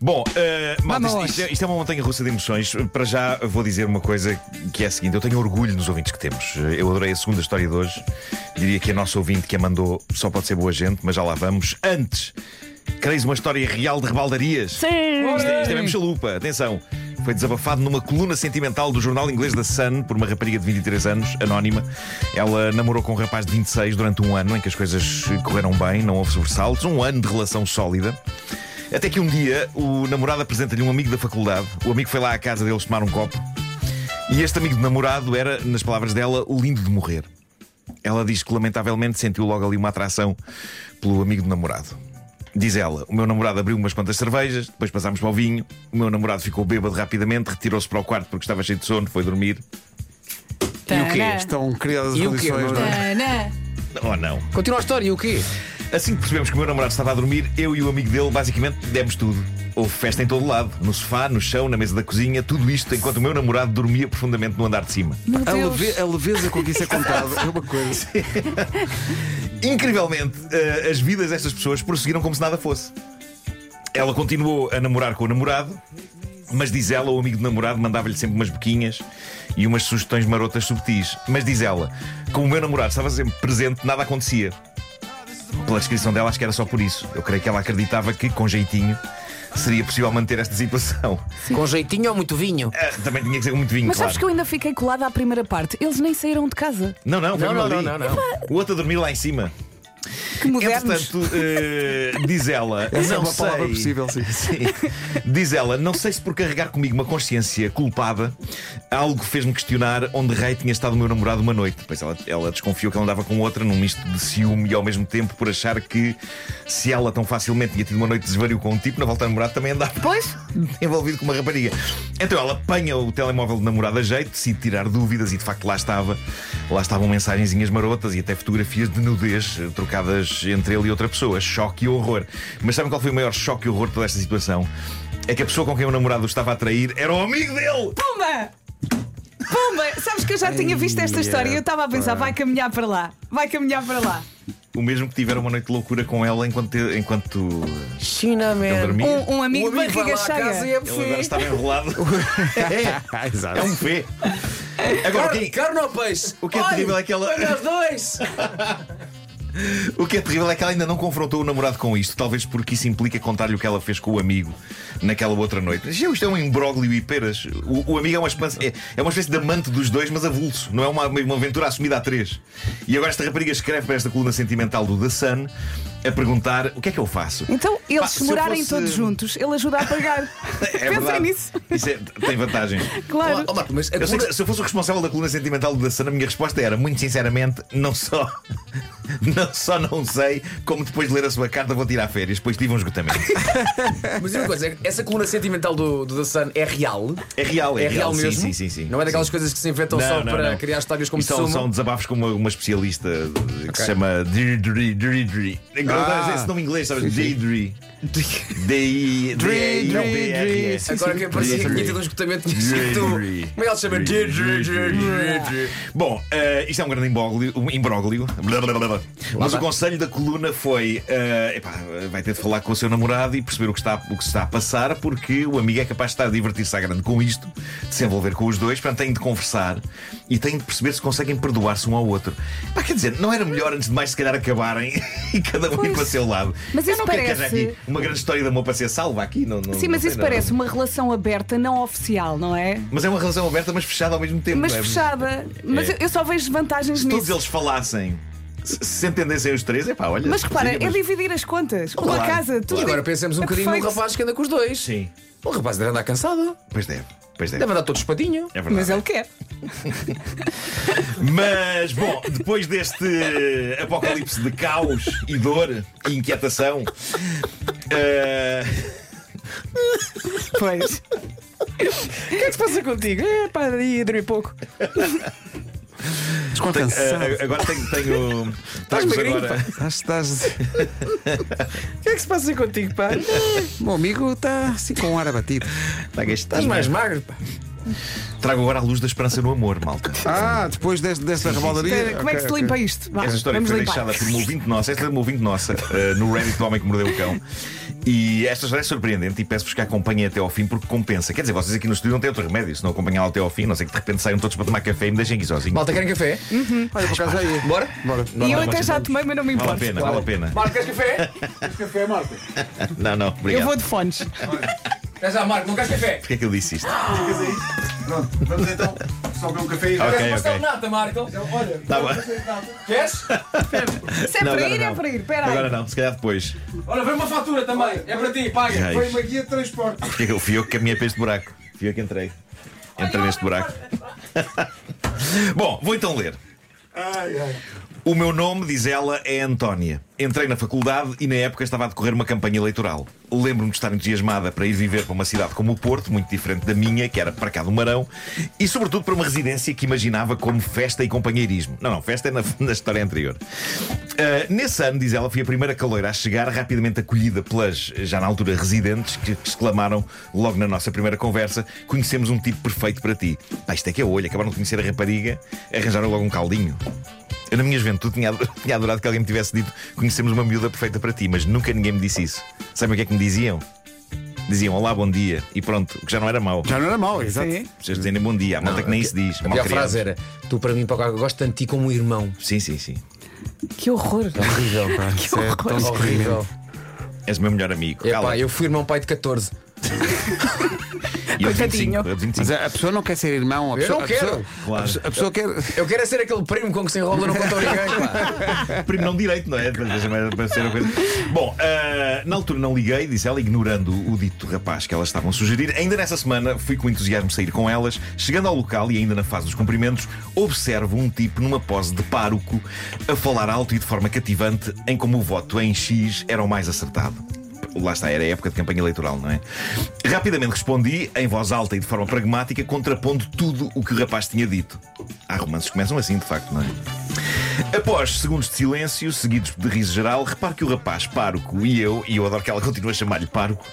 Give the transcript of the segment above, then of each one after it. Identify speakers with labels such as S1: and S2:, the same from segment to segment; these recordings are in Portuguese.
S1: Bom, uh, malta, isto, isto é, isto é uma montanha russa de emoções. Para já vou dizer uma coisa que é a seguinte: eu tenho orgulho nos ouvintes que temos. Eu adorei a segunda história de hoje. Diria que a nossa ouvinte que a mandou só pode ser boa gente, mas já lá vamos. Antes, quereis uma história real de rebaldarias?
S2: Sim!
S1: Isto é, isto é mesmo chalupa, atenção. Foi desabafado numa coluna sentimental do jornal inglês da Sun por uma rapariga de 23 anos, anónima. Ela namorou com um rapaz de 26 durante um ano em que as coisas correram bem, não houve sobressaltos, um ano de relação sólida. Até que um dia o namorado apresenta-lhe um amigo da faculdade. O amigo foi lá à casa deles tomar um copo. E este amigo de namorado era, nas palavras dela, o lindo de morrer. Ela diz que lamentavelmente sentiu logo ali uma atração pelo amigo de namorado. Diz ela: O meu namorado abriu umas quantas cervejas, depois passámos para o vinho. O meu namorado ficou bêbado rapidamente, retirou-se para o quarto porque estava cheio de sono, foi dormir.
S2: E o quê?
S3: Estão criadas as condições, não é?
S1: Ou não?
S2: Continua a história, e o quê?
S1: Assim que percebemos que o meu namorado estava a dormir, eu e o amigo dele basicamente demos tudo. Houve festa em todo lado, no sofá, no chão, na mesa da cozinha, tudo isto enquanto o meu namorado dormia profundamente no andar de cima.
S2: Meu
S3: A,
S2: Deus.
S3: leve- a leveza com que isso é contado é uma coisa.
S1: Incrivelmente, eh, as vidas destas pessoas prosseguiram como se nada fosse. Ela continuou a namorar com o namorado, mas diz ela, o amigo do namorado mandava-lhe sempre umas boquinhas e umas sugestões marotas subtis. Mas diz ela, como o meu namorado estava sempre presente, nada acontecia. Pela descrição dela, acho que era só por isso. Eu creio que ela acreditava que, com jeitinho, seria possível manter esta situação.
S2: Com jeitinho ou muito vinho?
S1: Ah, também tinha que ser com muito vinho,
S4: Mas
S1: claro.
S4: sabes que eu ainda fiquei colada à primeira parte. Eles nem saíram de casa.
S1: Não, não, foi
S2: Não, não,
S1: ali.
S2: não, não, não.
S1: O outro a dormir lá em cima.
S4: Que modernos.
S1: Entretanto, eh, diz ela.
S3: Essa é
S1: não
S3: uma palavra
S1: sei.
S3: possível, sim.
S1: Sim. Diz ela, não sei se por carregar comigo uma consciência culpada, algo fez-me questionar onde rei tinha estado o meu namorado uma noite. Depois ela, ela desconfiou que ele andava com outra, num misto de ciúme e ao mesmo tempo por achar que se ela tão facilmente tinha tido uma noite de desvario com um tipo, na volta ao namorado também andava
S4: Pois,
S1: envolvido com uma rapariga. Então ela apanha o telemóvel do namorado a jeito, decide tirar dúvidas e de facto lá estava. Lá estavam mensagenzinhas marotas e até fotografias de nudez eh, trocadas entre ele e outra pessoa. Choque e horror. Mas sabem qual foi o maior choque e horror de toda esta situação? É que a pessoa com quem o namorado estava a trair era o amigo dele!
S4: pumba! Pumba! Sabes que eu já tinha visto esta história e eu estava a pensar, vai caminhar para lá, vai caminhar para lá.
S1: O mesmo que tiveram uma noite de loucura com ela enquanto, enquanto
S2: China,
S1: ele
S2: man.
S1: dormia.
S4: Um, um amigo
S2: O
S4: de barriga
S2: e
S4: cheia.
S2: é
S1: Ele agora estava enrolado. É
S3: exato.
S1: um fê. Agora,
S2: Carne,
S1: quem,
S2: carne ou peixe?
S1: O que é terrível é que ela-
S2: Olha os dois!
S1: O que é terrível é que ela ainda não confrontou o namorado com isto, talvez porque isso implica contar-lhe o que ela fez com o amigo naquela outra noite. Mas isto é um imbróglio e peras. O, o amigo é uma, espécie, é, é uma espécie de amante dos dois, mas avulso. Não é uma, uma aventura assumida a três. E agora esta rapariga escreve para esta coluna sentimental do The Sun a perguntar o que é que eu faço.
S4: Então, eles
S1: Pá,
S4: se morarem
S1: fosse-
S4: todos juntos, ele ajuda a pagar.
S1: É
S4: Pensem
S1: verdade.
S4: nisso.
S1: Isso é- tem vantagens.
S4: Claro.
S2: Oh, Marco, mas
S1: Eu sei
S2: coluna-
S1: que se eu fosse o responsável da coluna sentimental do Sun, a minha resposta era, muito sinceramente, não só, não só não sei, como depois de ler a sua carta vou tirar férias, depois tive um esgotamento.
S2: Mas uma coisa, essa coluna sentimental do, do The Sun é real?
S1: É real, é,
S2: É real
S1: sim,
S2: mesmo?
S1: Sim, sim, sim.
S2: Não é daquelas
S1: Sim.
S2: coisas que se inventam
S1: Não,
S2: só
S1: não,
S2: para
S1: não.
S2: criar histórias como
S1: são, são desabafos com uma, uma especialista de- que
S2: Ok.
S1: se chama.
S3: Ah.
S1: Esse nome em inglês, sabes? Deirdre. D-I- D-I-D-R-E.
S2: Agora que parecia que tinha tido um esgotamento tinha escrito. Como é que ela se chama?
S1: Bom, eh, isto é um grande imbróglio. Um imbróglio. Blá, blá, blá, blá. Mas o conselho da coluna foi: eh, epá, vai ter de falar com o seu namorado e perceber o que, está, o que se está a passar, porque o amigo é capaz de estar a divertir-se à grande com isto, de se envolver com os dois, portanto, têm de conversar e têm de perceber se conseguem perdoar-se um ao outro. Pá, quer dizer, não era melhor antes de mais, se calhar, acabarem e cada um
S4: Pois.
S1: para o seu lado?
S4: Mas
S1: Eu
S4: isso
S1: não quero que haja
S4: parece-
S1: aqui uma grande história de amor para ser salva aqui. Não, não,
S4: Sim,
S1: não
S4: mas
S1: sei,
S4: isso
S1: não.
S4: parece uma relação aberta, não oficial, não é?
S1: Mas é uma relação aberta, mas fechada ao mesmo tempo.
S4: Mas
S1: não é?
S4: fechada. Mas
S1: É.
S4: eu- eu só vejo vantagens
S1: Se todos
S4: nisso.
S1: eles falassem, se se entendessem os três, é pá, olha.
S4: Mas repara, é dividir as contas. Uma
S1: Claro,
S4: casa, tudo.
S2: E agora pensemos um
S4: é
S2: bocadinho
S4: perfeito.
S2: num rapaz que anda com os dois.
S1: Sim,
S2: O rapaz deve andar cansado.
S1: pois deve. Pois deve.
S2: Deve andar todo espadinho.
S1: É verdade.
S4: Mas ele quer.
S1: Mas, bom, depois deste apocalipse de caos e dor e inquietação, eh,
S4: Pois.
S2: O que é que se passa contigo? É pá, ia dormir
S3: Descompensado.
S1: Eh, agora tenho. tenho
S2: Estás
S1: agora-
S3: Estás, estás...
S2: O que é que se passa contigo, pá?
S3: O meu amigo está assim com um ar abatido.
S2: Estás mais magro, pá.
S1: Trago agora a luz da esperança no amor, malta.
S3: Ah, depois deste, desta rebaldaria.
S4: Espera, Como é que se limpa isto? Vá,
S1: Esta história
S4: vamos
S1: foi
S4: limpar.
S1: deixada por uma ouvinte nossa, esta é de uma ouvinte nossa, eh, no Reddit do Homem que Mordeu o Cão. E esta história é surpreendente e peço-vos que a acompanhem até ao fim porque compensa. Quer dizer, vocês aqui no estúdio não têm outro remédio se não acompanhá-la até ao fim, não sei que de repente saiam todos para tomar café e me deixem aqui sozinho.
S2: Malta, querem café?
S3: Olha, por acaso aí.
S2: Bora?
S3: Bora.
S4: E eu até já tomei, mas não me
S1: Vale a pena, vale a pena.
S2: Marco, queres café?
S1: Não, não,
S4: Eu
S1: obrigado.
S4: vou de fones.
S2: Queres já, Marco? Não queres café?
S1: Porquê é que eu disse isto?
S3: Pronto, vamos então só ver um café e.
S1: Ok,
S2: Queres pastel
S1: ok.
S2: de nata, Marco?
S3: Olha,
S1: Tá bom.
S2: Queres?
S4: Se é
S1: Não,
S4: para
S1: agora
S4: ir, é
S1: não.
S4: para ir. Espera aí.
S1: Agora não, se calhar depois.
S2: Olha, vem uma fatura também. É para ti, paga.
S3: Foi uma guia de transporte.
S1: Eu fui eu que caminhei para este buraco? Fui eu que entrei. Entrei neste buraco. Bom, vou então ler.
S3: Ai, ai.
S1: O meu nome, diz ela, é Antónia. Entrei na faculdade e na época estava a decorrer uma campanha eleitoral. Lembro-me de estar entusiasmada para ir viver para uma cidade como o Porto, muito diferente da minha, que era para cá do Marão, e sobretudo para uma residência que imaginava como festa e companheirismo. Não, não, festa é na, na história anterior. Ah, nesse ano, diz ela, fui a primeira caloira a chegar, rapidamente acolhida pelas, já na altura, residentes, que exclamaram logo na nossa primeira conversa: Conhecemos um tipo perfeito para ti. Pá, isto é que é olho, acabaram de conhecer a rapariga, arranjaram logo um caldinho. Eu, na minha juventude, tinha, tinha adorado que alguém me tivesse dito conhecemos uma miúda perfeita para ti, mas nunca ninguém me disse isso. Sabem o que é que me diziam? Diziam olá, bom dia, e pronto, o que já não era mau.
S3: Já não era mau, exato.
S4: Sim.
S1: Vocês dizem bom dia, a malta que nem isso diz.
S2: A frase era: Tu para mim, para cá, gosto tanto de ti como um irmão.
S1: Sim, sim, sim.
S4: Que horror.
S2: Horrível, pá.
S3: Isso é tão
S2: Horrível.
S1: És o meu melhor amigo.
S2: É
S1: Cala.
S2: pá, eu fui irmão pai de 14.
S1: E de 25,
S4: Coitadinho.
S1: eu de 25.
S3: Mas a a pessoa não quer ser irmão. A
S2: Eu
S3: pessoa,
S2: não
S3: a pessoa-
S2: quero.
S1: Claro.
S3: a pessoa- A pessoa quer.
S2: Eu quero é ser aquele primo com que se enrola não contou ninguém, pá.
S1: Primo não direito, não é? Para, para- para ser a coisa. Bom, ah, na altura não liguei, disse ela, ignorando o dito rapaz que elas estavam a sugerir. Ainda nessa semana fui com entusiasmo sair com elas. Chegando ao local e ainda na fase dos cumprimentos, observo um tipo numa pose de pároco a falar alto e de forma cativante em como o voto em X era o mais acertado. Lá está, era época de campanha eleitoral, não é? Rapidamente respondi, em voz alta e de forma pragmática, contrapondo tudo o que o rapaz tinha dito. Há romances que começam assim, de facto, não é? Após segundos de silêncio, seguidos de riso geral, reparo que o rapaz pároco e eu, e eu adoro que ela continue a chamar-lhe pároco,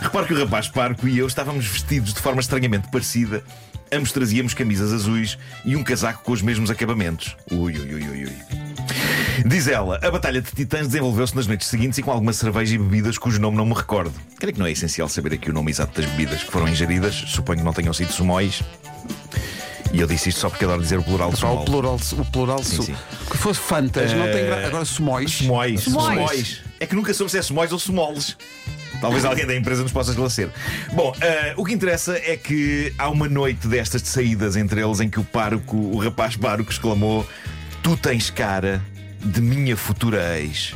S1: reparo que o rapaz pároco e eu estávamos vestidos de forma estranhamente parecida. Ambos trazíamos camisas azuis e um casaco com os mesmos acabamentos. Ui, ui, ui, ui, ui. Diz ela, a Batalha de Titãs desenvolveu-se nas noites seguintes e com alguma cerveja e bebidas cujo nome não me recordo. Creio que não é essencial saber aqui o nome exato das bebidas que foram ingeridas, suponho que não tenham sido sumóis. E eu disse isto só porque adoro dizer o plural de
S3: Só o plural, o plural
S1: Sim, sim.
S3: que fosse Fantas, não tem gra... Agora Sumóis.
S1: Sumóis.
S4: Sumóis.
S1: Sumóis. É que nunca soube se é sumóis ou sumoles. Talvez alguém da empresa nos possa esclarecer. Bom, eh, o que interessa é que há uma noite destas de saídas entre eles em que o pároco, o rapaz pároco, exclamou: Tu tens cara de minha futura ex.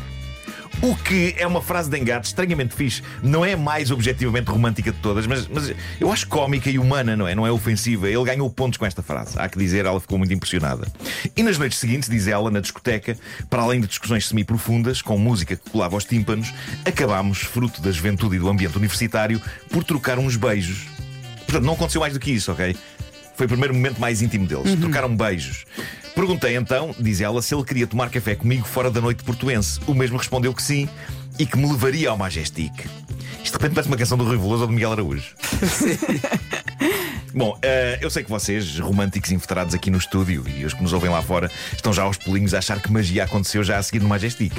S1: O que é uma frase de engate estranhamente fixe. Não é mais objetivamente romântica de todas, mas, mas eu acho cómica e humana, não é? Não é ofensiva. Ele ganhou pontos com esta frase. Há que dizer, ela ficou muito impressionada. E nas noites seguintes, diz ela, na discoteca, para além de discussões semi-profundas, com música que colava aos tímpanos, acabámos, fruto da juventude e do ambiente universitário, por trocar uns beijos. Portanto, não aconteceu mais do que isso, ok? Foi o primeiro momento mais íntimo deles. Trocaram beijos. Perguntei então, diz ela, se ele queria tomar café comigo fora da noite portuense. O mesmo respondeu que sim e que me levaria ao Majestic. Isto de repente parece uma canção do Rui Veloso ou do Miguel Araújo. Bom, eh, eu sei que vocês, românticos inveterado aqui no estúdio e os que nos ouvem lá fora, estão já aos pulinhos a achar que magia aconteceu já a seguir no Majestic.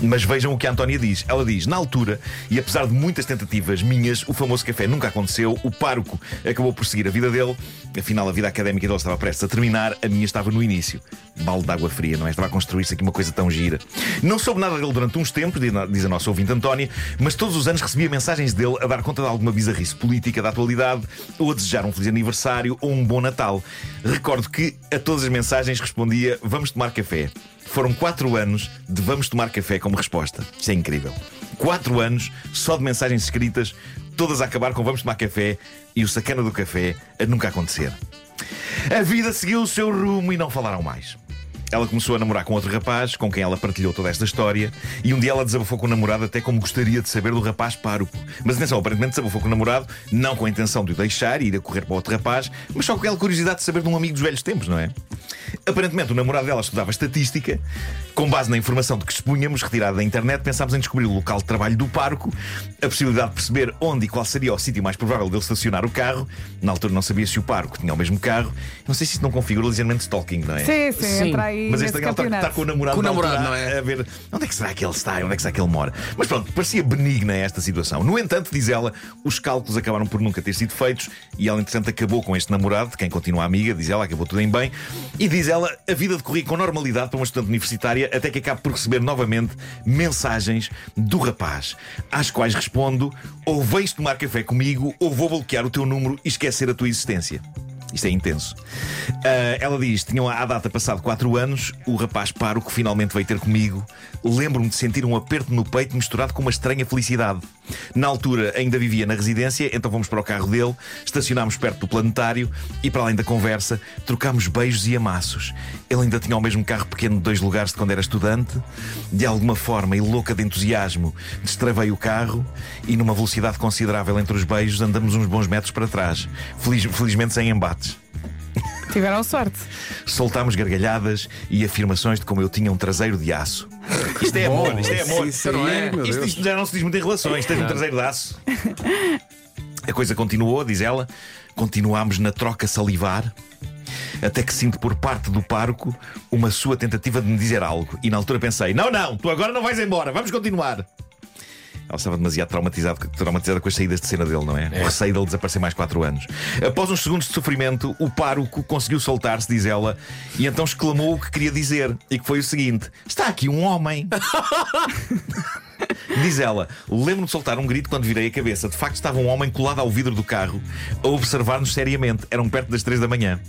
S1: Mas vejam o que a Antónia diz. Ela diz: na altura, e apesar de muitas tentativas minhas, o famoso café nunca aconteceu, o pároco acabou por seguir a vida dele. Afinal, a vida académica dele estava prestes a terminar, a minha estava no início. Balde de água fria, não é? Estava a construir-se aqui uma coisa tão gira. Não soube nada dele durante uns tempos, diz a nossa ouvinte Antónia, mas todos os anos recebia mensagens dele a dar conta de alguma bizarrice política da atualidade ou a desejar um feliz aniversário ou um bom Natal. Recordo que a todas as mensagens respondia: Vamos tomar café. Foram quatro anos de vamos tomar café como resposta. Isto é incrível. Quatro anos só de mensagens escritas, todas a acabar com vamos tomar café e o sacana do café a nunca acontecer. A vida seguiu o seu rumo e não falaram mais. Ela começou a namorar com outro rapaz, com quem ela partilhou toda esta história, e um dia ela desabafou com o namorado até como gostaria de saber do rapaz pároco. Mas atenção, aparentemente desabafou com o namorado, não com a intenção de o deixar e ir a correr para outro rapaz, mas só com aquela curiosidade de saber de um amigo dos velhos tempos, não é? Aparentemente o namorado dela estudava estatística, com base na informação de que expunhamos, retirada da internet, pensámos em descobrir o local de trabalho do pároco, a possibilidade de perceber onde e qual seria o sítio mais provável dele estacionar o carro. Na altura não sabia se o pároco tinha o mesmo carro. Não sei se isso não configura ligeiramente stalking, não é?
S4: Sim, sim,
S2: Sim.
S4: entra aí.
S1: Mas este está, está com o namorado,
S2: Com o
S1: na
S2: namorado,
S1: altura
S2: não é?
S1: a ver onde é que será que ele está, onde é que será que ele mora. Mas pronto, parecia benigna esta situação. No entanto, diz ela, os cálculos acabaram por nunca ter sido feitos e ela, entretanto, acabou com este namorado, de quem continua amiga, diz ela, acabou tudo em bem. E diz ela, a vida decorria com normalidade para uma estudante universitária até que acabe por receber novamente mensagens do rapaz, às quais respondo: ou vens tomar café comigo, ou vou bloquear o teu número e esquecer a tua existência. Isto é intenso. Ah, ela diz: tinham à data passado 4 anos, o rapaz paro que finalmente veio ter comigo. Lembro-me de sentir um aperto no peito misturado com uma estranha felicidade. Na altura ainda vivia na residência, então fomos para o carro dele, estacionámos perto do planetário e, para além da conversa, trocámos beijos e amassos. Ele ainda tinha o mesmo carro pequeno de dois lugares de quando era estudante. De alguma forma e louca de entusiasmo, destravei o carro e, numa velocidade considerável entre os beijos, andamos uns bons metros para trás. Feliz- felizmente sem embates.
S4: Tiveram sorte.
S1: Soltámos gargalhadas e afirmações de como eu tinha um traseiro de aço. Isto é amor, isto é amor.
S5: Aí,
S2: não é?
S5: meu
S1: Isto,
S5: Deus.
S1: isto já não se diz muito em relações, tens um traseiro de aço. A coisa continuou, diz ela. Continuámos na troca salivar. Até que sinto por parte do parco uma sua tentativa de me dizer algo. E na altura pensei: não, não, tu agora não vais embora, vamos continuar. Ela estava demasiado traumatizada, traumatizada com as saídas de cena dele, não é? O receio dele desaparecer mais 4 anos. Após uns segundos de sofrimento, o pároco conseguiu soltar-se, diz ela, e então exclamou o que queria dizer, e que foi o seguinte: Está aqui um homem. Diz ela, lembro-me de soltar um grito quando virei a cabeça. De facto, estava um homem colado ao vidro do carro a observar-nos seriamente. Eram perto das três da manhã.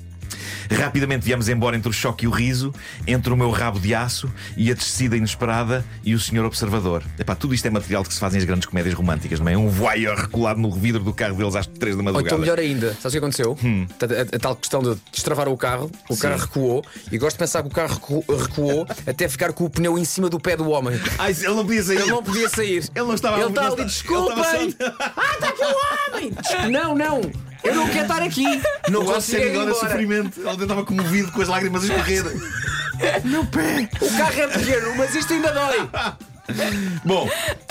S1: Rapidamente viemos embora entre o choque e o riso, entre o meu rabo de aço e a descida inesperada e o senhor observador. Epá, tudo isto é material que se fazem as grandes comédias românticas, não é? Um voyeur colado no vidro do carro deles às três da
S2: Ou
S1: madrugada.
S2: então melhor ainda, sabes o que aconteceu?
S1: Hum.
S2: A, a- a tal questão de destravar o carro, o carro recuou e gosto de pensar que o carro recu- recuou até ficar com o pneu em cima do pé do homem.
S1: Ai, ele não podia sair.
S2: Ele não podia sair.
S1: Ele não estava
S2: Ele está ali, desculpem!
S1: só-
S2: Ah, está aqui um homem! Não, não! Eu não quero estar aqui! Não consigo ir
S1: agora
S2: embora.
S1: sofrimento. Ele estava comovido com as lágrimas a escorrer. Meu pé.
S2: O carro é pequeno, mas isto ainda dói!
S1: Bom,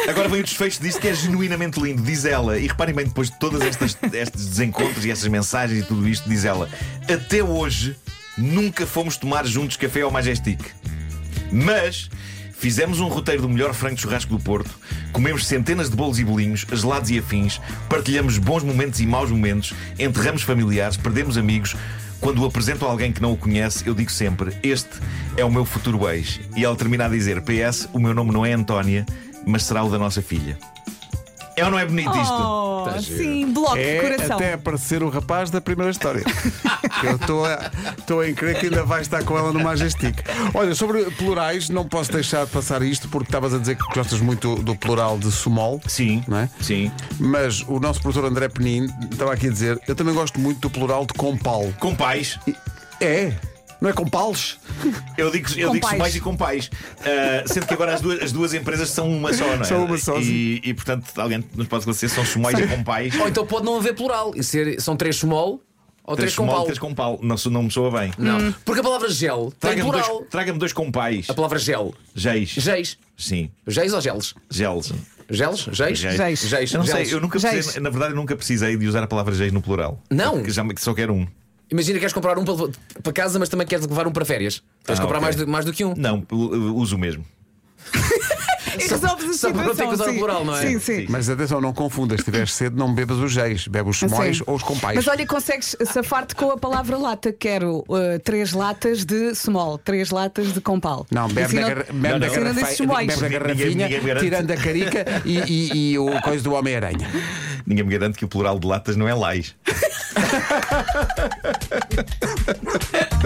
S1: agora vem o desfecho disto que é genuinamente lindo, diz ela. E reparem bem, depois de todos estes desencontros e estas mensagens e tudo isto, diz ela: Até hoje nunca fomos tomar juntos café ao Majestic. Mas fizemos um roteiro do melhor frango de churrasco do Porto, comemos centenas de bolos e bolinhos, gelados e afins, partilhamos bons momentos e maus momentos, enterramos familiares, perdemos amigos. Quando o apresento a alguém que não o conhece, eu digo sempre: Este é o meu futuro ex. E ela termina a dizer: PS, o meu nome não é Antónia, mas será o da nossa filha. É ou não é bonito isto?
S4: Oh,
S2: Tá
S4: sim, bloco de
S5: É
S4: coração.
S5: até aparecer o rapaz da primeira história. Eu estou a, estou a crer que ainda vai estar com ela no Majestic. Olha, sobre plurais, não posso deixar de passar isto porque estavas a dizer que gostas muito do plural de sumol.
S1: Sim,
S5: Não é?
S1: sim.
S5: Mas o nosso produtor André Penin estava aqui a dizer: eu também gosto muito do plural de compal.
S1: Com pais.
S5: É, não é compales?
S1: Eu digo, eu
S4: Com
S1: digo
S4: pais.
S1: sumais e com pais. Ah, sendo que agora as duas, as duas empresas são uma só, não é?
S5: São uma só,
S1: E, e, portanto, alguém nos pode esclarecer se são sumais e com pais.
S2: Ou então pode não haver plural e ser, são três small ou três,
S1: Três
S2: com pau.
S1: três com pau. Não, não me soa bem.
S2: Não, porque a palavra gel tem
S1: Traga-me
S2: plural.
S1: dois, traga dois com pais.
S2: A palavra gel.
S1: Geis.
S2: Geis.
S1: Sim.
S2: Geis ou geles?
S1: Gels.
S2: Geles? Geis?
S1: Geis.
S4: Geis.
S1: Eu não sei,
S2: geles.
S1: eu nunca precisei, na verdade, eu nunca precisei de usar a palavra geis no plural.
S2: Não?
S1: Porque já me- só quero um.
S2: Imagina que queres comprar um para, para casa, mas também queres levar um para férias. Tens de
S1: Ah,
S2: comprar
S1: ok.
S2: mais, do, mais do que um.
S1: Não, uso o mesmo.
S4: E resolves a
S2: só para não ter
S4: situação.
S2: que usar o plural, não é?
S4: Sim, sim.
S5: Mas atenção, não confundas. Se tiveres sede, não bebas os geis. Bebe os
S4: Sim.
S5: ou os compais.
S4: Mas olha, consegues safar-te com a palavra lata. Quero uh, três latas de small, três latas de compal.
S5: Não, bebe
S4: Assim
S5: da,
S4: não-
S5: gar- bebe garrafinha, tirando a carica e, e- e o coisa do Homem-Aranha.
S1: Ninguém me garante que o plural de latas não é lais.